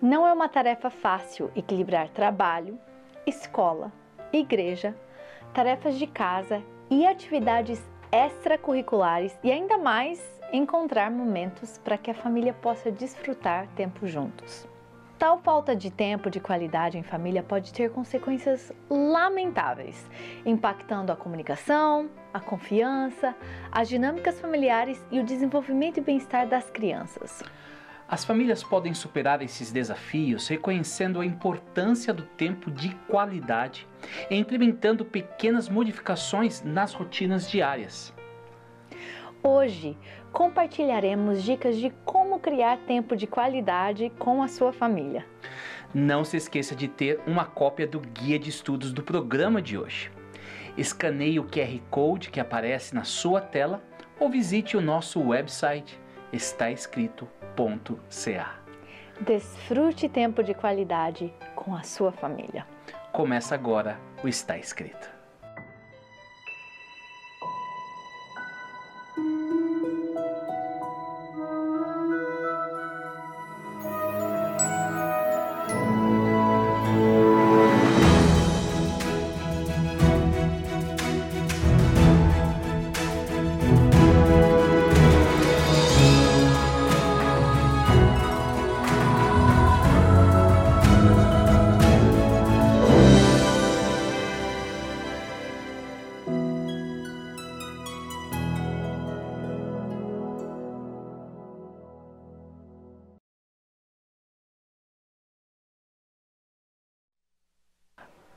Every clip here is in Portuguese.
Não é uma tarefa fácil equilibrar trabalho, escola, igreja, tarefas de casa e atividades extracurriculares e ainda mais encontrar momentos para que a família possa desfrutar tempo juntos. Tal falta de tempo de qualidade em família pode ter consequências lamentáveis, impactando a comunicação, a confiança, as dinâmicas familiares e o desenvolvimento e bem-estar das crianças. As famílias podem superar esses desafios reconhecendo a importância do tempo de qualidade e implementando pequenas modificações nas rotinas diárias. Hoje compartilharemos dicas de como criar tempo de qualidade com a sua família. Não se esqueça de ter uma cópia do guia de estudos do programa de hoje. Escaneie o QR Code que aparece na sua tela ou visite o nosso website estaescrito.ca. Desfrute tempo de qualidade com a sua família. Começa agora o Está Escrito.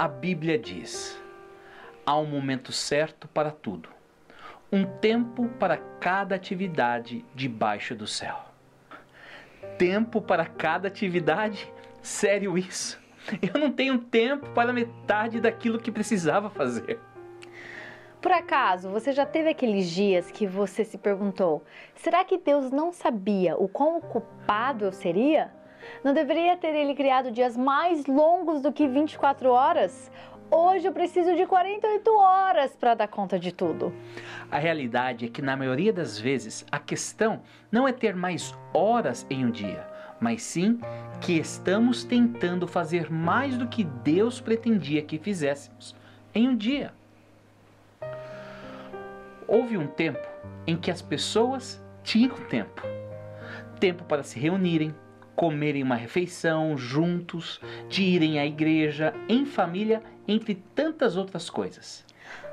A Bíblia diz: há um momento certo para tudo, um tempo para cada atividade debaixo do céu. Tempo para cada atividade? Sério isso? Eu não tenho tempo para metade daquilo que precisava fazer. Por acaso, você já teve aqueles dias que você se perguntou: será que Deus não sabia o quão ocupado eu seria? Não deveria ter ele criado dias mais longos do que 24 horas? Hoje eu preciso de 48 horas para dar conta de tudo. A realidade é que, na maioria das vezes, a questão não é ter mais horas em um dia, mas sim que estamos tentando fazer mais do que Deus pretendia que fizéssemos em um dia. Houve um tempo em que as pessoas tinham tempo tempo para se reunirem, comerem uma refeição juntos, de irem à igreja, em família, entre tantas outras coisas.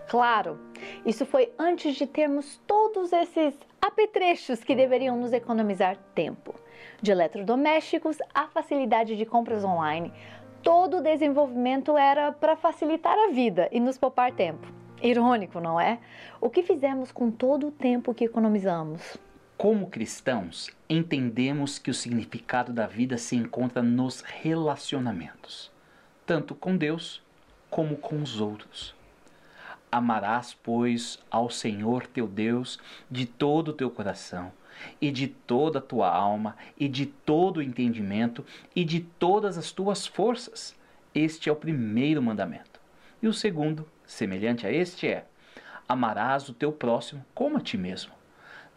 Claro, isso foi antes de termos todos esses apetrechos que deveriam nos economizar tempo. De eletrodomésticos à facilidade de compras online, todo o desenvolvimento era para facilitar a vida e nos poupar tempo. Irônico, não é? O que fizemos com todo o tempo que economizamos? Como cristãos, entendemos que o significado da vida se encontra nos relacionamentos, tanto com Deus como com os outros. Amarás, pois, ao Senhor teu Deus de todo o teu coração, e de toda a tua alma, e de todo o entendimento, e de todas as tuas forças. Este é o primeiro mandamento. E o segundo, semelhante a este, é: amarás o teu próximo como a ti mesmo.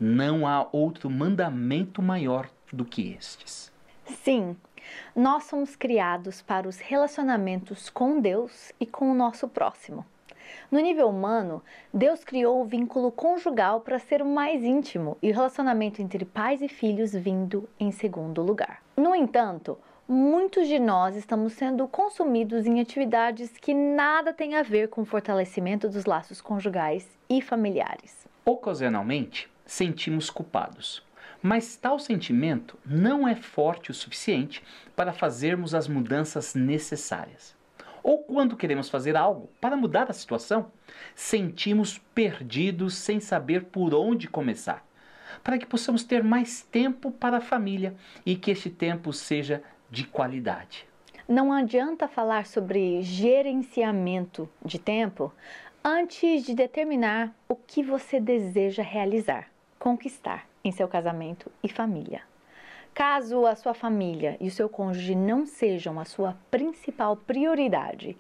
Não há outro mandamento maior do que estes. Sim, nós somos criados para os relacionamentos com Deus e com o nosso próximo. No nível humano, Deus criou o vínculo conjugal para ser o mais íntimo e o relacionamento entre pais e filhos vindo em segundo lugar. No entanto, muitos de nós estamos sendo consumidos em atividades que nada têm a ver com o fortalecimento dos laços conjugais e familiares. Ocasionalmente, sentimos culpados. Mas tal sentimento não é forte o suficiente para fazermos as mudanças necessárias. Ou quando queremos fazer algo para mudar a situação, sentimos perdidos sem saber por onde começar, para que possamos ter mais tempo para a família e que este tempo seja de qualidade. Não adianta falar sobre gerenciamento de tempo antes de determinar o que você deseja realizar conquistar em seu casamento e família. Caso a sua família e o seu cônjuge não sejam a sua principal prioridade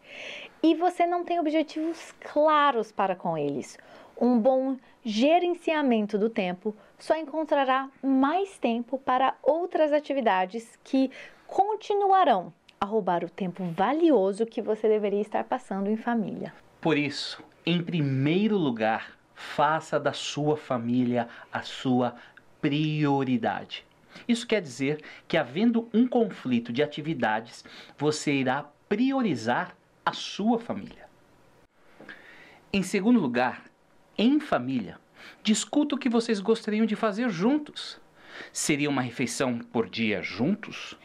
e você não tem objetivos claros para com eles, um bom gerenciamento do tempo só encontrará mais tempo para outras atividades que continuarão a roubar o tempo valioso que você deveria estar passando em família. Por isso, em primeiro lugar, faça da sua família a sua prioridade. Isso quer dizer que, havendo um conflito de atividades, você irá priorizar a sua família. Em segundo lugar, em família, discuta o que vocês gostariam de fazer juntos. Seria uma refeição por dia juntos?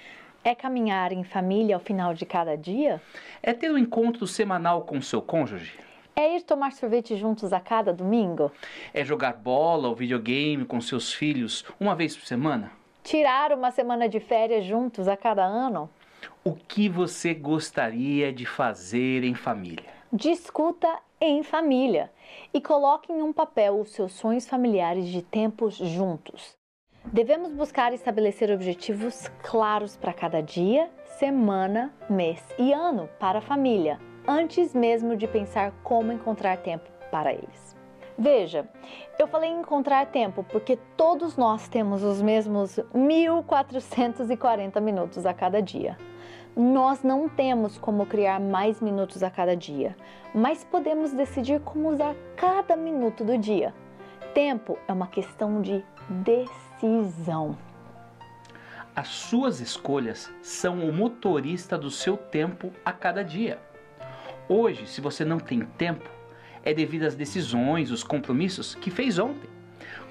É caminhar em família ao final de cada dia? É ter um encontro semanal com seu cônjuge? É ir tomar sorvete juntos a cada domingo? É jogar bola ou videogame com seus filhos uma vez por semana? Tirar uma semana de férias juntos a cada ano? O que você gostaria de fazer em família? Discuta em família e coloque em um papel os seus sonhos familiares de tempos juntos. Devemos buscar estabelecer objetivos claros para cada dia, semana, mês e ano para a família, antes mesmo de pensar como encontrar tempo para eles. Veja, eu falei em encontrar tempo porque todos nós temos os mesmos 1440 minutos a cada dia. Nós não temos como criar mais minutos a cada dia, mas podemos decidir como usar cada minuto do dia. Tempo é uma questão de decisão. As suas escolhas são o motorista do seu tempo a cada dia. Hoje, se você não tem tempo, é devido às decisões, os compromissos que fez ontem.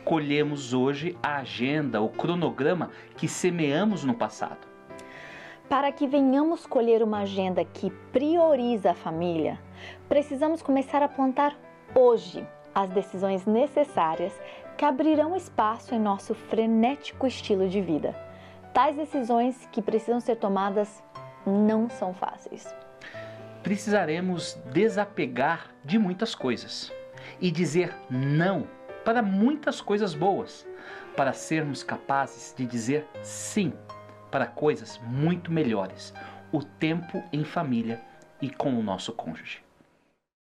Colhemos hoje a agenda, o cronograma que semeamos no passado. Para que venhamos colher uma agenda que prioriza a família, precisamos começar a plantar hoje as decisões necessárias que abrirão espaço em nosso frenético estilo de vida. Tais decisões que precisam ser tomadas não são fáceis. Precisaremos desapegar de muitas coisas e dizer não para muitas coisas boas, para sermos capazes de dizer sim para coisas muito melhores, o tempo em família e com o nosso cônjuge.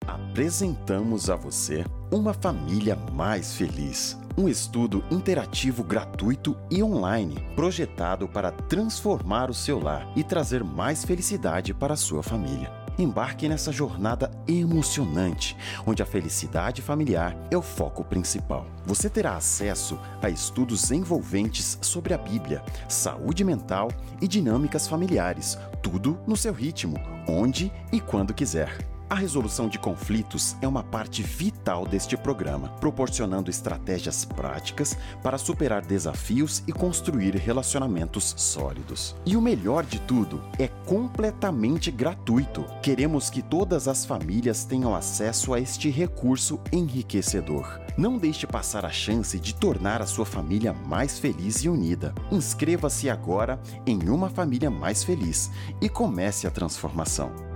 Apresentamos a você Uma Família Mais Feliz, um estudo interativo gratuito e online, projetado para transformar o seu lar e trazer mais felicidade para a sua família. Embarque nessa jornada emocionante, onde a felicidade familiar é o foco principal. Você terá acesso a estudos envolventes sobre a Bíblia, saúde mental e dinâmicas familiares, tudo no seu ritmo, onde e quando quiser. A resolução de conflitos é uma parte vital deste programa, proporcionando estratégias práticas para superar desafios e construir relacionamentos sólidos. E o melhor de tudo, é completamente gratuito. Queremos que todas as famílias tenham acesso a este recurso enriquecedor. Não deixe passar a chance de tornar a sua família mais feliz e unida. Inscreva-se agora em Uma Família Mais Feliz e comece a transformação.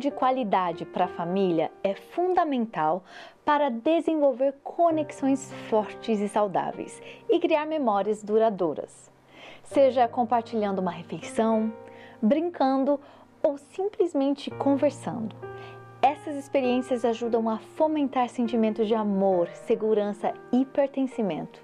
De qualidade para a família é fundamental para desenvolver conexões fortes e saudáveis e criar memórias duradouras. Seja compartilhando uma refeição, brincando ou simplesmente conversando. Essas experiências ajudam a fomentar sentimentos de amor, segurança e pertencimento.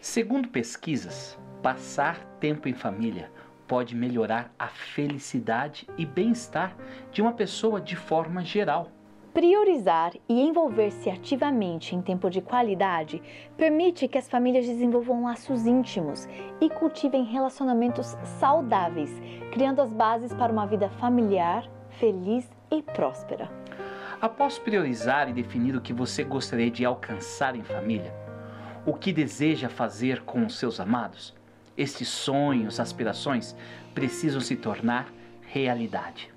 Segundo pesquisas, passar tempo em família pode melhorar a felicidade e bem-estar de uma pessoa de forma geral. Priorizar e envolver-se ativamente em tempo de qualidade permite que as famílias desenvolvam laços íntimos e cultivem relacionamentos saudáveis, criando as bases para uma vida familiar, feliz e próspera. Após priorizar e definir o que você gostaria de alcançar em família, o que deseja fazer com os seus amados, estes sonhos, aspirações precisam se tornar realidade.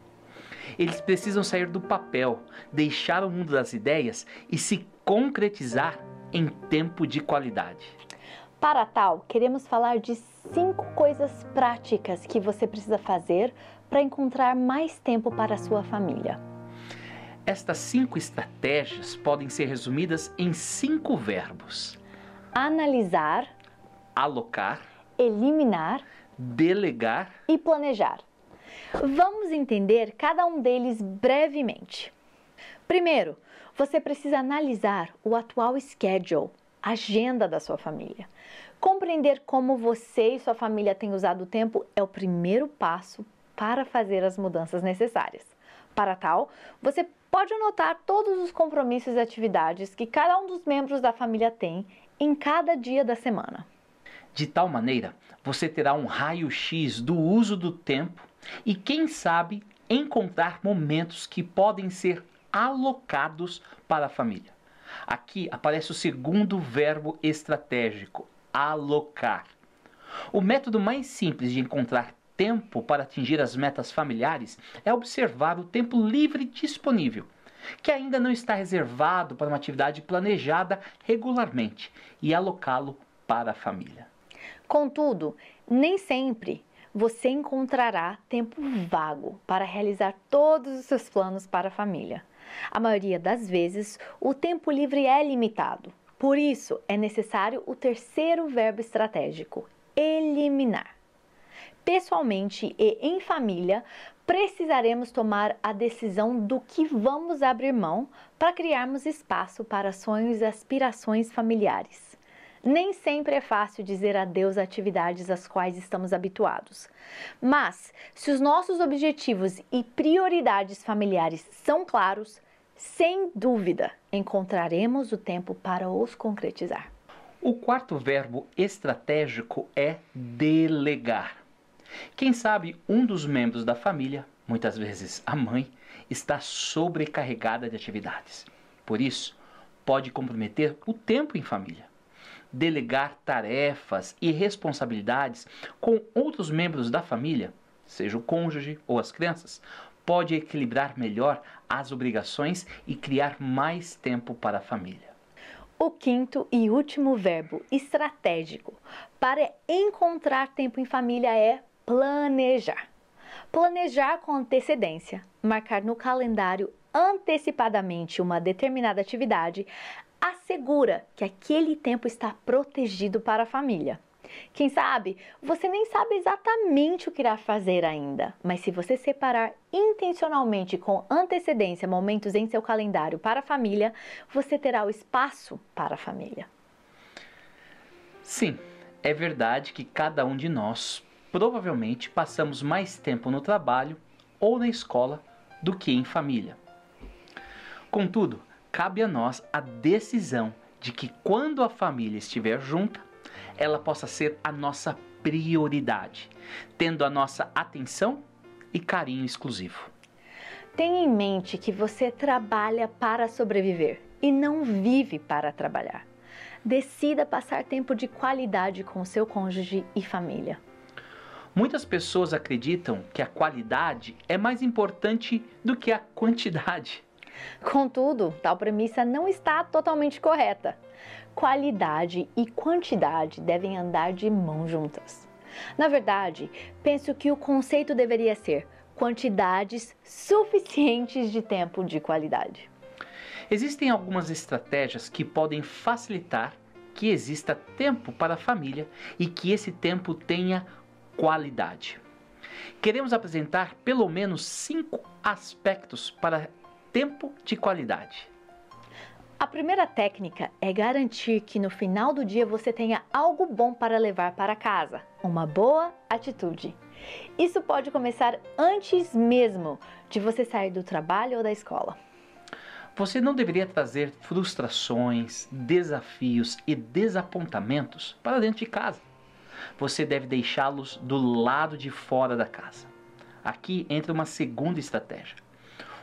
Eles precisam sair do papel, deixar o mundo das ideias e se concretizar em tempo de qualidade. Para tal, queremos falar de cinco coisas práticas que você precisa fazer para encontrar mais tempo para a sua família. Estas cinco estratégias podem ser resumidas em cinco verbos: analisar, alocar, eliminar, delegar e planejar. Vamos entender cada um deles brevemente. Primeiro, você precisa analisar o atual schedule, agenda da sua família. Compreender como você e sua família têm usado o tempo é o primeiro passo para fazer as mudanças necessárias. Para tal, você pode anotar todos os compromissos e atividades que cada um dos membros da família tem em cada dia da semana. De tal maneira, você terá um raio-x do uso do tempo e, quem sabe, encontrar momentos que podem ser alocados para a família. Aqui aparece o segundo verbo estratégico, alocar. O método mais simples de encontrar tempo para atingir as metas familiares é observar o tempo livre disponível, que ainda não está reservado para uma atividade planejada regularmente, e alocá-lo para a família. Contudo, nem sempre você encontrará tempo vago para realizar todos os seus planos para a família. A maioria das vezes, o tempo livre é limitado. Por isso, é necessário o terceiro verbo estratégico: eliminar. Pessoalmente e em família, precisaremos tomar a decisão do que vamos abrir mão para criarmos espaço para sonhos e aspirações familiares. Nem sempre é fácil dizer adeus a atividades às quais estamos habituados. Mas, se os nossos objetivos e prioridades familiares são claros, sem dúvida encontraremos o tempo para os concretizar. O quarto verbo estratégico é delegar. Quem sabe um dos membros da família, muitas vezes a mãe, está sobrecarregada de atividades. Por isso, pode comprometer o tempo em família delegar tarefas e responsabilidades com outros membros da família, seja o cônjuge ou as crianças, pode equilibrar melhor as obrigações e criar mais tempo para a família. O quinto e último verbo estratégico para encontrar tempo em família é planejar. Planejar com antecedência, marcar no calendário antecipadamente uma determinada atividade, assegura que aquele tempo está protegido para a família. Quem sabe, você nem sabe exatamente o que irá fazer ainda, mas se você separar intencionalmente com antecedência momentos em seu calendário para a família, você terá o espaço para a família. Sim, é verdade que cada um de nós provavelmente passamos mais tempo no trabalho ou na escola do que em família. Contudo, cabe a nós a decisão de que quando a família estiver junta, ela possa ser a nossa prioridade, tendo a nossa atenção e carinho exclusivo. Tenha em mente que você trabalha para sobreviver e não vive para trabalhar. Decida passar tempo de qualidade com seu cônjuge e família. Muitas pessoas acreditam que a qualidade é mais importante do que a quantidade. Contudo, tal premissa não está totalmente correta. Qualidade e quantidade devem andar de mãos juntas. Na verdade, penso que o conceito deveria ser quantidades suficientes de tempo de qualidade. Existem algumas estratégias que podem facilitar que exista tempo para a família e que esse tempo tenha qualidade. Queremos apresentar pelo menos cinco aspectos para tempo de qualidade. A primeira técnica é garantir que no final do dia você tenha algo bom para levar para casa, uma boa atitude. Isso pode começar antes mesmo de você sair do trabalho ou da escola. Você não deveria trazer frustrações, desafios e desapontamentos para dentro de casa. Você deve deixá-los do lado de fora da casa. Aqui entra uma segunda estratégia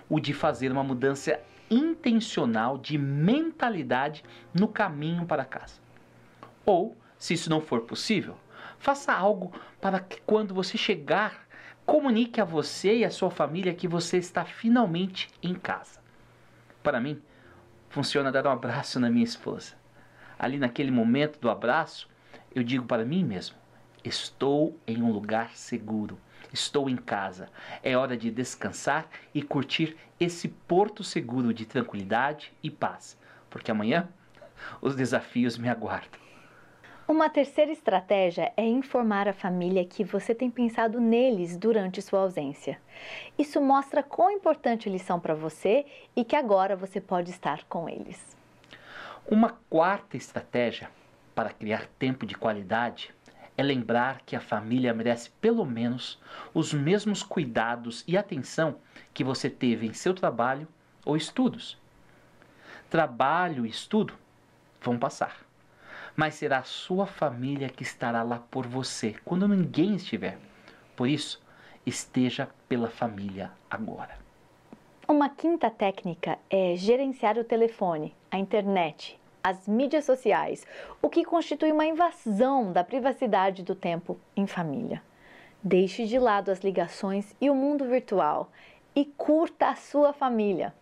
o de fazer uma mudança intencional de mentalidade no caminho para casa. Ou, se isso não for possível, faça algo para que quando você chegar, comunique a você e a sua família que você está finalmente em casa. Para mim, funciona dar um abraço na minha esposa. Ali naquele momento do abraço, eu digo para mim mesmo: estou em um lugar seguro Estou em casa. É hora de descansar e curtir esse porto seguro de tranquilidade e paz, porque amanhã os desafios me aguardam. Uma terceira estratégia é informar a família que você tem pensado neles durante sua ausência. Isso mostra quão importante eles são para você e que agora você pode estar com eles. Uma quarta estratégia para criar tempo de qualidade é lembrar que a família merece pelo menos os mesmos cuidados e atenção que você teve em seu trabalho ou estudos. Trabalho e estudo vão passar, mas será a sua família que estará lá por você quando ninguém estiver. Por isso, esteja pela família agora. Uma quinta técnica é gerenciar o telefone, a internet as mídias sociais, o que constitui uma invasão da privacidade do tempo em família. Deixe de lado as ligações e o mundo virtual e curta a sua família.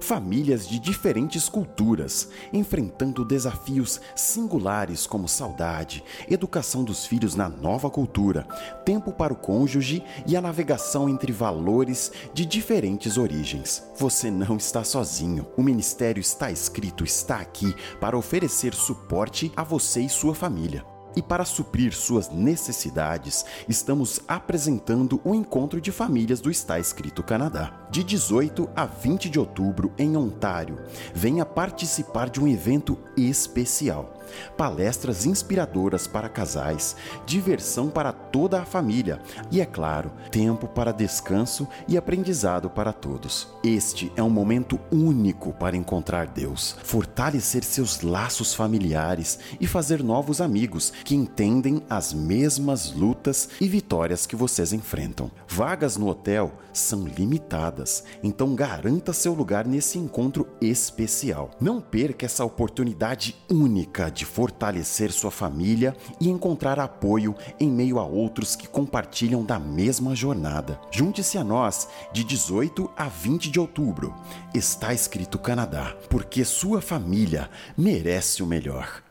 Famílias de diferentes culturas, enfrentando desafios singulares como saudade, educação dos filhos na nova cultura, tempo para o cônjuge e a navegação entre valores de diferentes origens. Você não está sozinho. O Ministério Está Escrito está aqui para oferecer suporte a você e sua família. E para suprir suas necessidades, estamos apresentando o Encontro de Famílias do Está Escrito Canadá. De 18 a 20 de outubro, em Ontário, venha participar de um evento especial palestras inspiradoras para casais, diversão para toda a família e, é claro, tempo para descanso e aprendizado para todos. Este é um momento único para encontrar Deus, fortalecer seus laços familiares e fazer novos amigos que entendem as mesmas lutas e vitórias que vocês enfrentam. Vagas no hotel são limitadas, então garanta seu lugar nesse encontro especial. Não perca essa oportunidade única de fortalecer sua família e encontrar apoio em meio a outros que compartilham da mesma jornada. Junte-se a nós de 18 a 20 de outubro. Está escrito Canadá, porque sua família merece o melhor.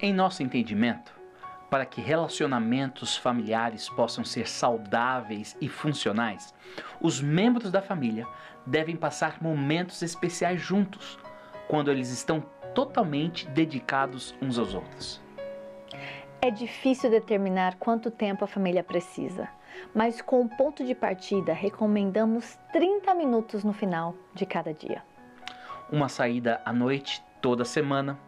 Em nosso entendimento, para que relacionamentos familiares possam ser saudáveis e funcionais, os membros da família devem passar momentos especiais juntos, quando eles estão totalmente dedicados uns aos outros. É difícil determinar quanto tempo a família precisa, mas com o ponto de partida recomendamos 30 minutos no final de cada dia. Uma saída à noite toda semana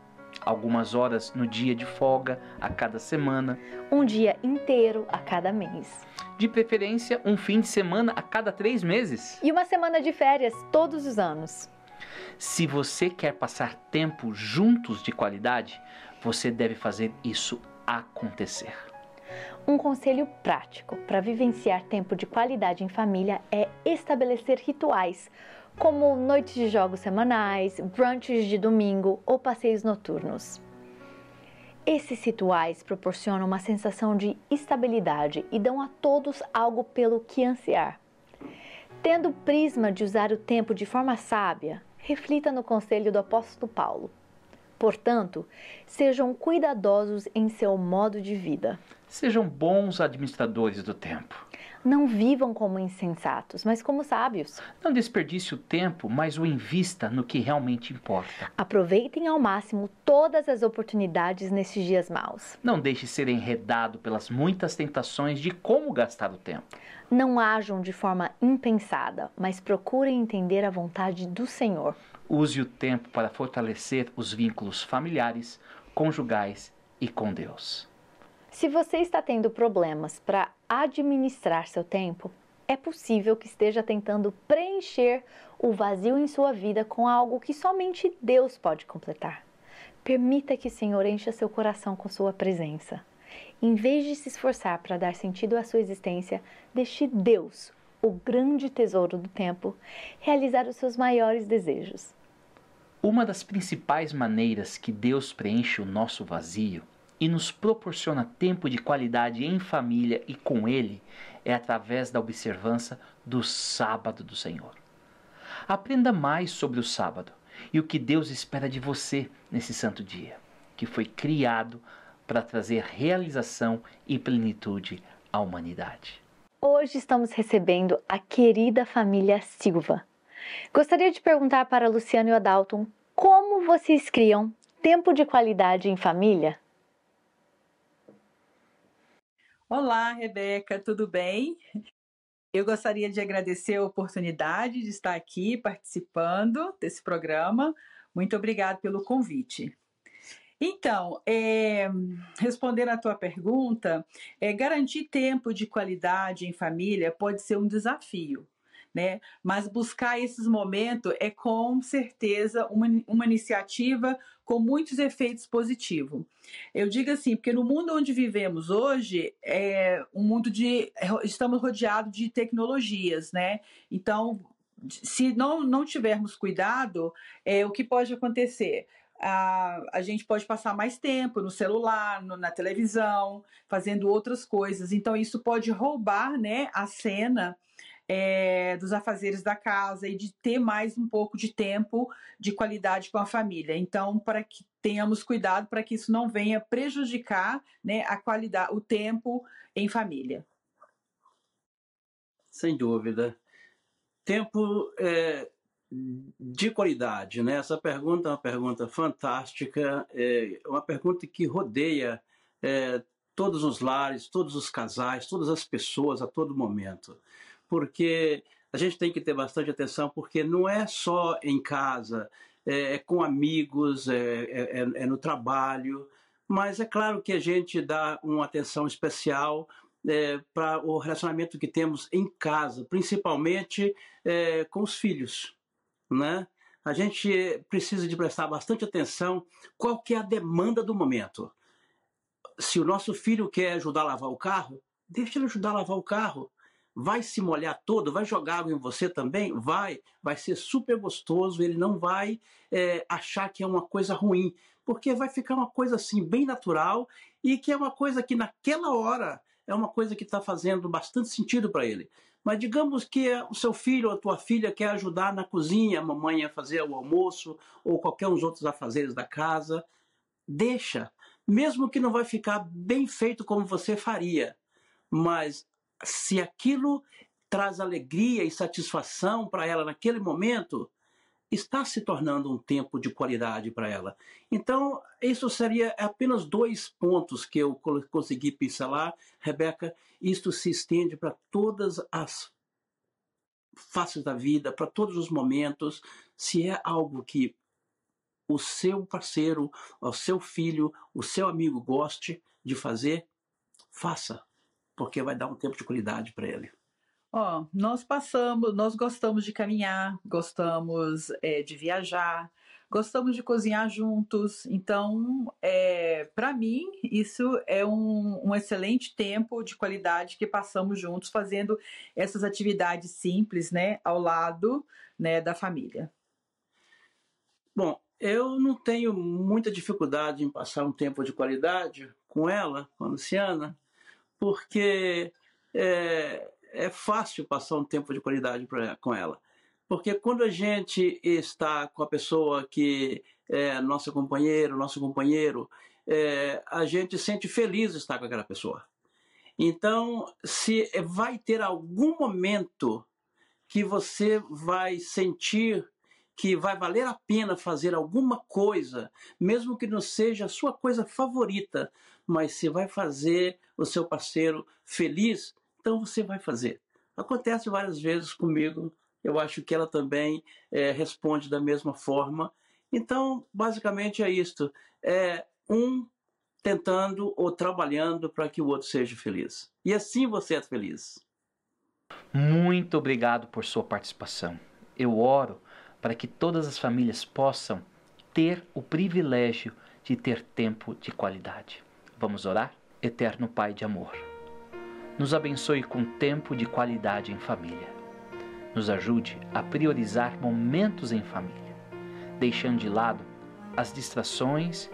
algumas horas no dia de folga a cada semana, um dia inteiro a cada mês. De preferência, um fim de semana a cada três meses. E uma semana de férias todos os anos. Se você quer passar tempo juntos de qualidade, você deve fazer isso acontecer. Um conselho prático para vivenciar tempo de qualidade em família é estabelecer rituais como noites de jogos semanais, brunches de domingo ou passeios noturnos. Esses rituais proporcionam uma sensação de estabilidade e dão a todos algo pelo que ansiar. Tendo o prisma de usar o tempo de forma sábia, reflita no conselho do apóstolo Paulo. Portanto, sejam cuidadosos em seu modo de vida. Sejam bons administradores do tempo. Não vivam como insensatos, mas como sábios. Não desperdice o tempo, mas o invista no que realmente importa. Aproveitem ao máximo todas as oportunidades nesses dias maus. Não deixe ser enredado pelas muitas tentações de como gastar o tempo. Não ajam de forma impensada, mas procurem entender a vontade do Senhor. Use o tempo para fortalecer os vínculos familiares, conjugais e com Deus. Se você está tendo problemas para administrar seu tempo, é possível que esteja tentando preencher o vazio em sua vida com algo que somente Deus pode completar. Permita que o Senhor encha seu coração com sua presença. Em vez de se esforçar para dar sentido à sua existência, deixe Deus, o grande tesouro do tempo, realizar os seus maiores desejos. Uma das principais maneiras que Deus preenche o nosso vazio e nos proporciona tempo de qualidade em família e com Ele é através da observância do sábado do Senhor. Aprenda mais sobre o sábado e o que Deus espera de você nesse santo dia, que foi criado para trazer realização e plenitude à humanidade. Hoje estamos recebendo a querida família Silva. Gostaria de perguntar para Luciano e Adalton como vocês criam tempo de qualidade em família? Olá, Rebeca, tudo bem? Eu gostaria de agradecer a oportunidade de estar aqui participando desse programa. Muito obrigada pelo convite. Então, é, respondendo à tua pergunta, é, garantir tempo de qualidade em família pode ser um desafio. Né? Mas buscar esses momentos é com certeza uma, uma iniciativa com muitos efeitos positivos. Eu digo assim, porque no mundo onde vivemos hoje é um mundo de estamos rodeados de tecnologias, né? Então, se não, não tivermos cuidado, é o que pode acontecer? a, a gente pode passar mais tempo no celular, no, na televisão, fazendo outras coisas. Então, isso pode roubar né, a cena é, dos afazeres da casa e de ter mais um pouco de tempo de qualidade com a família. Então, para que tenhamos cuidado para que isso não venha prejudicar né, a qualidade, o tempo em família. Sem dúvida. Tempo é, de qualidade, né? Essa pergunta é uma pergunta fantástica, é uma pergunta que rodeia é, todos os lares, todos os casais, todas as pessoas a todo momento, porque a gente tem que ter bastante atenção, porque não é só em casa, é, é com amigos, é, é, é, é no trabalho, mas é claro que a gente dá uma atenção especial é, para o relacionamento que temos em casa, principalmente é, com os filhos né? A gente precisa de prestar bastante atenção qual que é a demanda do momento. Se o nosso filho quer ajudar a lavar o carro, deixa ele ajudar a lavar o carro. Vai se molhar todo, vai jogar água em você também? Vai, vai ser super gostoso, ele não vai é, achar que é uma coisa ruim, porque vai ficar uma coisa assim bem natural e que é uma coisa que naquela hora é uma coisa que está fazendo bastante sentido para ele. Mas digamos que o seu filho ou a tua filha quer ajudar na cozinha, a mamãe a fazer o almoço ou qualquer uns outros afazeres da casa, deixa, mesmo que não vai ficar bem feito como você faria, mas se aquilo traz alegria e satisfação para ela naquele momento, está se tornando um tempo de qualidade para ela. Então, isso seria apenas dois pontos que eu consegui pincelar, Rebeca. Isto se estende para todas as faces da vida, para todos os momentos. Se é algo que o seu parceiro, o seu filho, o seu amigo goste de fazer, faça, porque vai dar um tempo de qualidade para ele. Ó, nós passamos, nós gostamos de caminhar, gostamos é, de viajar, gostamos de cozinhar juntos. Então, é, para mim, isso é um, um, excelente tempo de qualidade que passamos juntos fazendo essas atividades simples, né, ao lado, né, da família. Bom, eu não tenho muita dificuldade em passar um tempo de qualidade com ela, com a Luciana, porque é, é fácil passar um tempo de qualidade pra, com ela. Porque quando a gente está com a pessoa que é nosso companheiro, nosso companheiro, é, a gente sente feliz estar com aquela pessoa. Então, se vai ter algum momento que você vai sentir que vai valer a pena fazer alguma coisa, mesmo que não seja a sua coisa favorita, mas se vai fazer o seu parceiro feliz, então você vai fazer. Acontece várias vezes comigo, eu acho que ela também é, responde da mesma forma. Então, basicamente é isto: é um tentando ou trabalhando para que o outro seja feliz. E assim você é feliz. Muito obrigado por sua participação. Eu oro para que todas as famílias possam ter o privilégio de ter tempo de qualidade. Vamos orar? Eterno Pai de amor nos abençoe com tempo de qualidade em família. Nos ajude a priorizar momentos em família, deixando de lado as distrações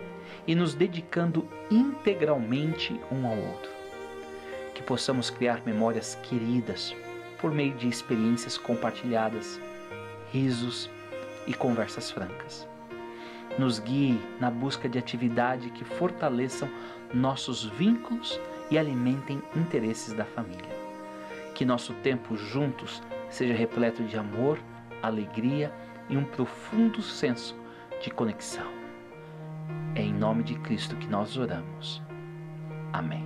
e nos dedicando integralmente um ao outro. Que possamos criar memórias queridas por meio de experiências compartilhadas, risos e conversas francas. Nos guie na busca de atividade que fortaleçam nossos vínculos e alimentem interesses da família. Que nosso tempo juntos seja repleto de amor, alegria e um profundo senso de conexão. É em nome de Cristo que nós oramos. Amém.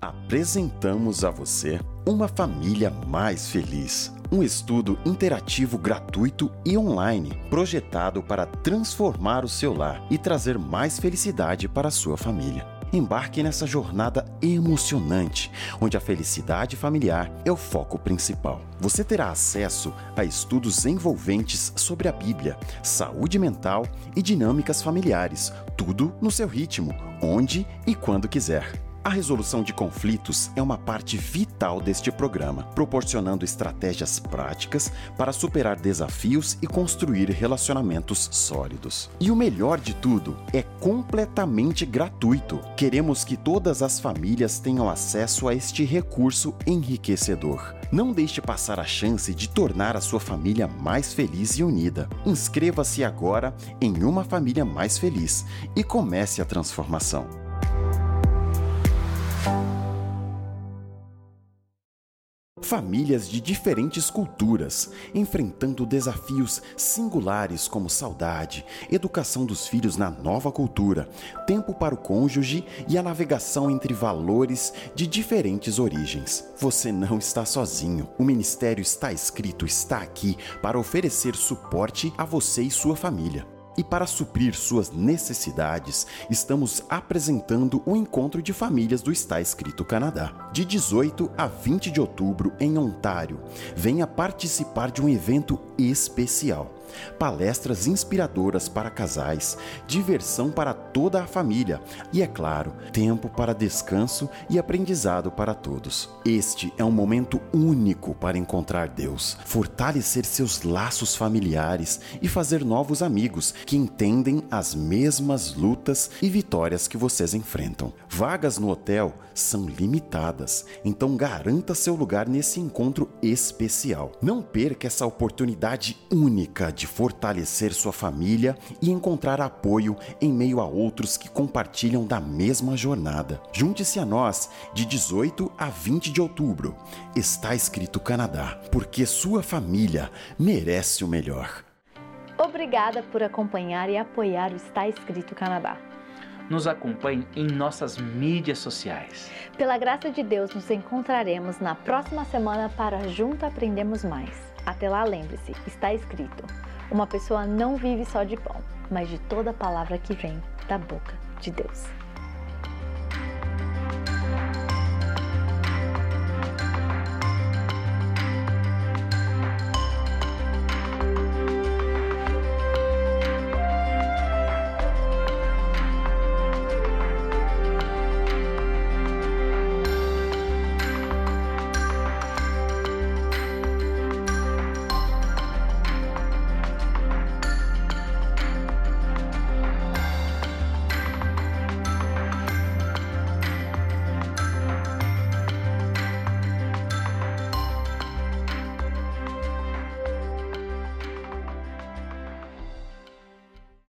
Apresentamos a você Uma Família Mais Feliz, um estudo interativo gratuito e online, projetado para transformar o seu lar e trazer mais felicidade para a sua família. Embarque nessa jornada emocionante, onde a felicidade familiar é o foco principal. Você terá acesso a estudos envolventes sobre a Bíblia, saúde mental e dinâmicas familiares, tudo no seu ritmo, onde e quando quiser. A resolução de conflitos é uma parte vital deste programa, proporcionando estratégias práticas para superar desafios e construir relacionamentos sólidos. E o melhor de tudo, é completamente gratuito. Queremos que todas as famílias tenham acesso a este recurso enriquecedor. Não deixe passar a chance de tornar a sua família mais feliz e unida. Inscreva-se agora em Uma Família Mais Feliz e comece a transformação. Famílias de diferentes culturas, enfrentando desafios singulares como saudade, educação dos filhos na nova cultura, tempo para o cônjuge e a navegação entre valores de diferentes origens. Você não está sozinho. O Ministério Está Escrito está aqui para oferecer suporte a você e sua família. E para suprir suas necessidades, estamos apresentando o Encontro de Famílias do Está Escrito Canadá, de 18 a 20 de outubro em Ontário. Venha participar de um evento especial palestras inspiradoras para casais, diversão para toda a família e, é claro, tempo para descanso e aprendizado para todos. Este é um momento único para encontrar Deus, fortalecer seus laços familiares e fazer novos amigos que entendem as mesmas lutas e vitórias que vocês enfrentam. Vagas no hotel são limitadas, então garanta seu lugar nesse encontro especial. Não perca essa oportunidade única de fortalecer sua família e encontrar apoio em meio a outros que compartilham da mesma jornada. Junte-se a nós de 18 a 20 de outubro. Está escrito Canadá, porque sua família merece o melhor. Obrigada por acompanhar e apoiar o Está Escrito Canadá. Nos acompanhe em nossas mídias sociais. Pela graça de Deus, nos encontraremos na próxima semana para junto aprendermos mais. Até lá, lembre-se, está escrito. Uma pessoa não vive só de pão, mas de toda palavra que vem da boca de Deus.